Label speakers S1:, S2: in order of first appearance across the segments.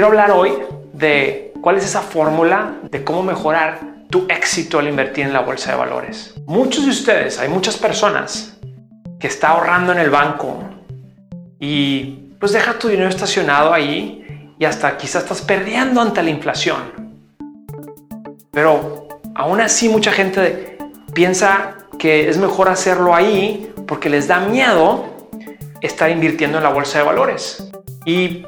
S1: Quiero hablar hoy de cuál es esa fórmula de cómo mejorar tu éxito al invertir en la bolsa de valores. Muchos de ustedes, hay muchas personas que está ahorrando en el banco y pues deja tu dinero estacionado ahí y hasta quizás estás perdiendo ante la inflación. Pero aún así mucha gente piensa que es mejor hacerlo ahí porque les da miedo estar invirtiendo en la bolsa de valores. Y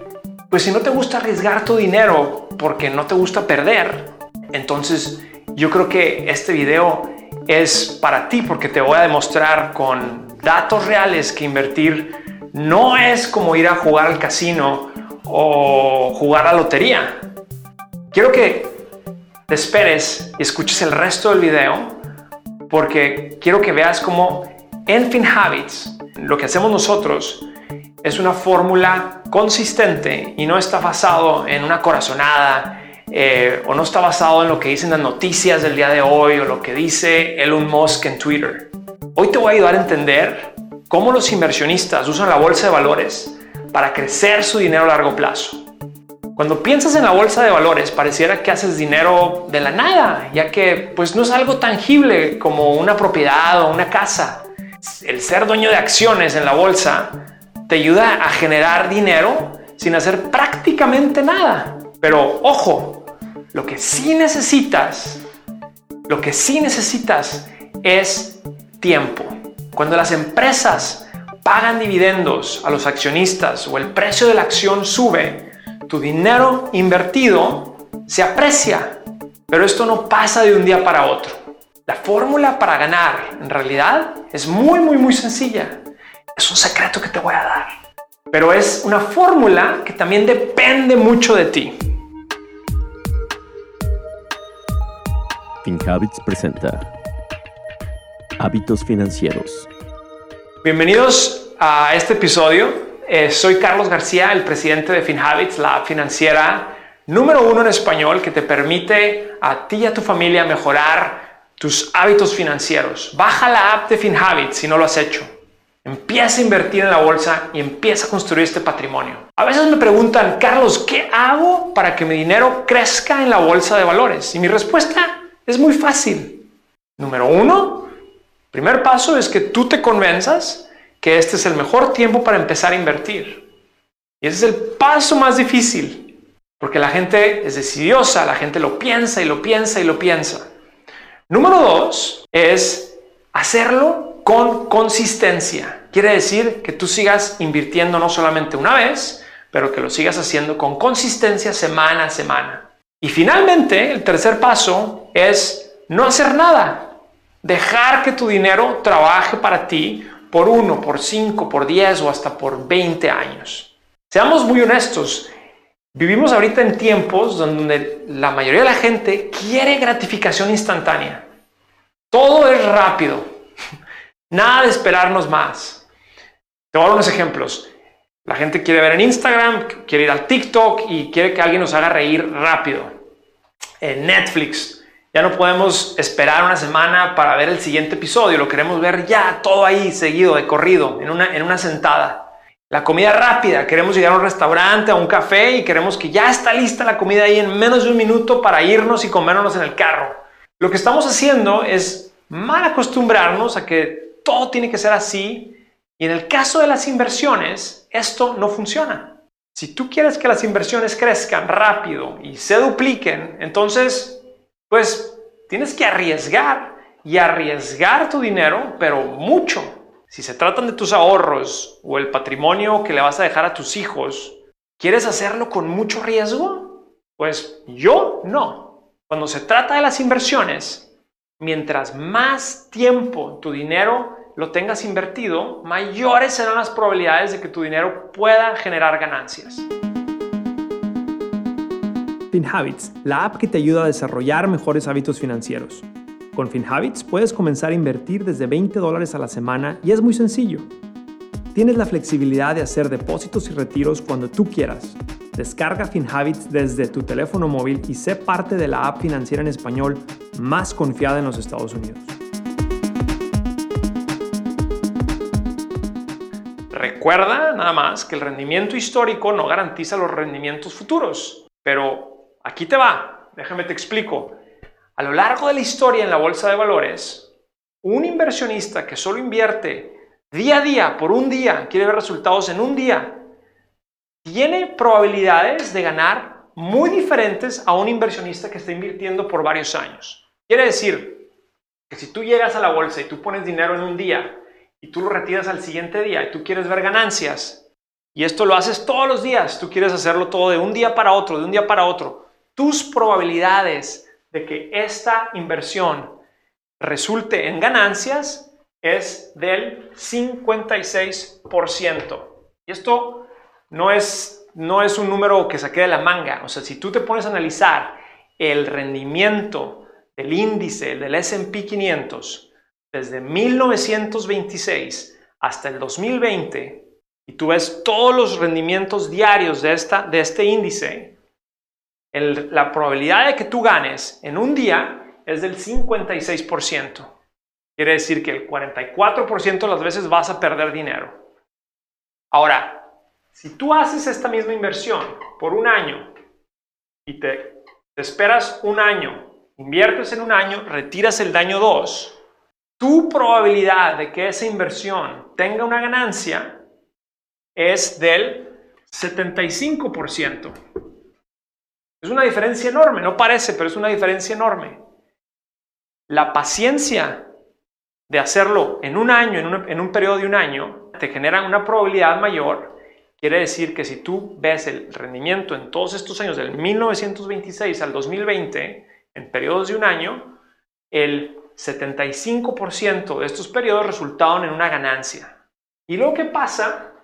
S1: pues si no te gusta arriesgar tu dinero porque no te gusta perder, entonces yo creo que este video es para ti porque te voy a demostrar con datos reales que invertir no es como ir a jugar al casino o jugar a lotería. Quiero que te esperes y escuches el resto del video porque quiero que veas cómo en FinHabits lo que hacemos nosotros es una fórmula consistente y no está basado en una corazonada eh, o no está basado en lo que dicen las noticias del día de hoy o lo que dice Elon Musk en Twitter. Hoy te voy a ayudar a entender cómo los inversionistas usan la bolsa de valores para crecer su dinero a largo plazo. Cuando piensas en la bolsa de valores, pareciera que haces dinero de la nada, ya que pues no es algo tangible como una propiedad o una casa. El ser dueño de acciones en la bolsa te ayuda a generar dinero sin hacer prácticamente nada. Pero ojo, lo que sí necesitas, lo que sí necesitas es tiempo. Cuando las empresas pagan dividendos a los accionistas o el precio de la acción sube, tu dinero invertido se aprecia. Pero esto no pasa de un día para otro. La fórmula para ganar en realidad es muy, muy, muy sencilla. Es un secreto que te voy a dar. Pero es una fórmula que también depende mucho de ti.
S2: FinHabits presenta Hábitos Financieros.
S1: Bienvenidos a este episodio. Eh, soy Carlos García, el presidente de FinHabits, la app financiera número uno en español que te permite a ti y a tu familia mejorar tus hábitos financieros. Baja la app de FinHabits si no lo has hecho. Empieza a invertir en la bolsa y empieza a construir este patrimonio. A veces me preguntan, Carlos, ¿qué hago para que mi dinero crezca en la bolsa de valores? Y mi respuesta es muy fácil. Número uno, primer paso es que tú te convenzas que este es el mejor tiempo para empezar a invertir. Y ese es el paso más difícil, porque la gente es decidiosa, la gente lo piensa y lo piensa y lo piensa. Número dos es hacerlo con consistencia. Quiere decir que tú sigas invirtiendo no solamente una vez, pero que lo sigas haciendo con consistencia semana a semana. Y finalmente, el tercer paso es no hacer nada. Dejar que tu dinero trabaje para ti por uno, por cinco, por diez o hasta por 20 años. Seamos muy honestos. Vivimos ahorita en tiempos donde la mayoría de la gente quiere gratificación instantánea. Todo es rápido. Nada de esperarnos más. Te voy a dar unos ejemplos. La gente quiere ver en Instagram, quiere ir al TikTok y quiere que alguien nos haga reír rápido. En Netflix, ya no podemos esperar una semana para ver el siguiente episodio, lo queremos ver ya todo ahí seguido, de corrido, en una, en una sentada. La comida rápida, queremos llegar a un restaurante, a un café y queremos que ya está lista la comida ahí en menos de un minuto para irnos y comernos en el carro. Lo que estamos haciendo es mal acostumbrarnos a que todo tiene que ser así. Y en el caso de las inversiones, esto no funciona. Si tú quieres que las inversiones crezcan rápido y se dupliquen, entonces, pues tienes que arriesgar y arriesgar tu dinero, pero mucho. Si se tratan de tus ahorros o el patrimonio que le vas a dejar a tus hijos, ¿quieres hacerlo con mucho riesgo? Pues yo no. Cuando se trata de las inversiones, mientras más tiempo tu dinero lo tengas invertido, mayores serán las probabilidades de que tu dinero pueda generar ganancias. FinHabits, la app que te ayuda a desarrollar mejores hábitos financieros. Con FinHabits puedes comenzar a invertir desde 20 dólares a la semana y es muy sencillo. Tienes la flexibilidad de hacer depósitos y retiros cuando tú quieras Descarga FinHabits desde tu teléfono móvil y sé parte de la app financiera en español más confiada en los Estados Unidos. Recuerda nada más que el rendimiento histórico no garantiza los rendimientos futuros. Pero aquí te va, déjame te explico. A lo largo de la historia en la bolsa de valores, un inversionista que solo invierte día a día, por un día, quiere ver resultados en un día, tiene probabilidades de ganar muy diferentes a un inversionista que está invirtiendo por varios años. Quiere decir que si tú llegas a la bolsa y tú pones dinero en un día y tú lo retiras al siguiente día y tú quieres ver ganancias, y esto lo haces todos los días, tú quieres hacerlo todo de un día para otro, de un día para otro, tus probabilidades de que esta inversión resulte en ganancias es del 56%. Y esto no es, no es un número que saqué de la manga. O sea, si tú te pones a analizar el rendimiento del índice del SP 500 desde 1926 hasta el 2020, y tú ves todos los rendimientos diarios de, esta, de este índice, la probabilidad de que tú ganes en un día es del 56%. Quiere decir que el 44% de las veces vas a perder dinero. Ahora, si tú haces esta misma inversión por un año y te, esperas un año, inviertes en un año, retiras el daño 2, tu probabilidad de que esa inversión tenga una ganancia es del 75%. Es una diferencia enorme, no parece, pero es una diferencia enorme. La paciencia de hacerlo en un año, en un, periodo de un año, te genera una probabilidad mayor. Quiere decir que si tú ves el rendimiento en todos estos años, del 1926 al 2020, en periodos de un año, el 75% de estos periodos resultaron en una ganancia. Y lo que pasa,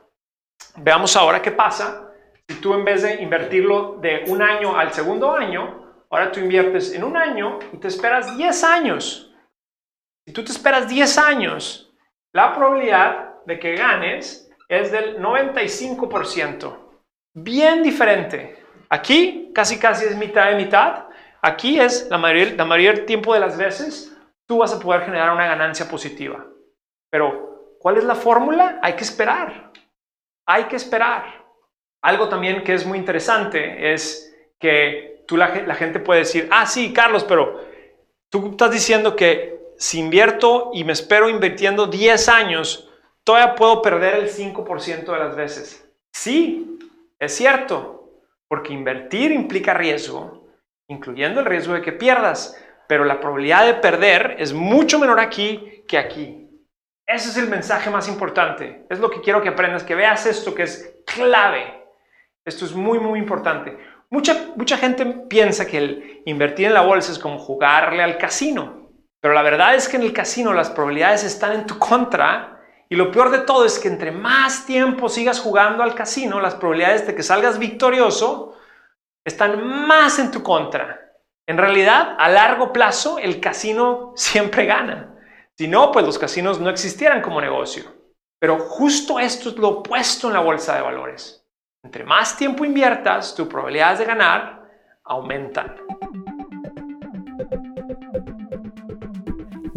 S1: veamos ahora qué pasa, si tú en vez de invertirlo de un año al segundo año, ahora tú inviertes en un año y te esperas 10 años. Si tú te esperas 10 años, la probabilidad de que ganes es del 95%. Bien diferente. Aquí casi casi es mitad de mitad. Aquí es la mayor, la tiempo de las veces tú vas a poder generar una ganancia positiva. Pero, ¿cuál es la fórmula? Hay que esperar. Hay que esperar. Algo también que es muy interesante es que tú la, la gente puede decir, ah, sí, Carlos, pero tú estás diciendo que si invierto y me espero invirtiendo 10 años, todavía puedo perder el 5% de las veces. Sí, es cierto, porque invertir implica riesgo, incluyendo el riesgo de que pierdas, pero la probabilidad de perder es mucho menor aquí que aquí. Ese es el mensaje más importante. Es lo que quiero que aprendas, que veas esto que es clave. Esto es muy, muy importante. Mucha, mucha gente piensa que invertir en la bolsa es como jugarle al casino. Pero la verdad es que en el casino las probabilidades están en tu contra y lo peor de todo es que entre más tiempo sigas jugando al casino, las probabilidades de que salgas victorioso están más en tu contra. En realidad, a largo plazo, el casino siempre gana. Si no, pues los casinos no existieran como negocio. Pero justo esto es lo opuesto en la bolsa de valores. Entre más tiempo inviertas, tus probabilidades de ganar aumentan.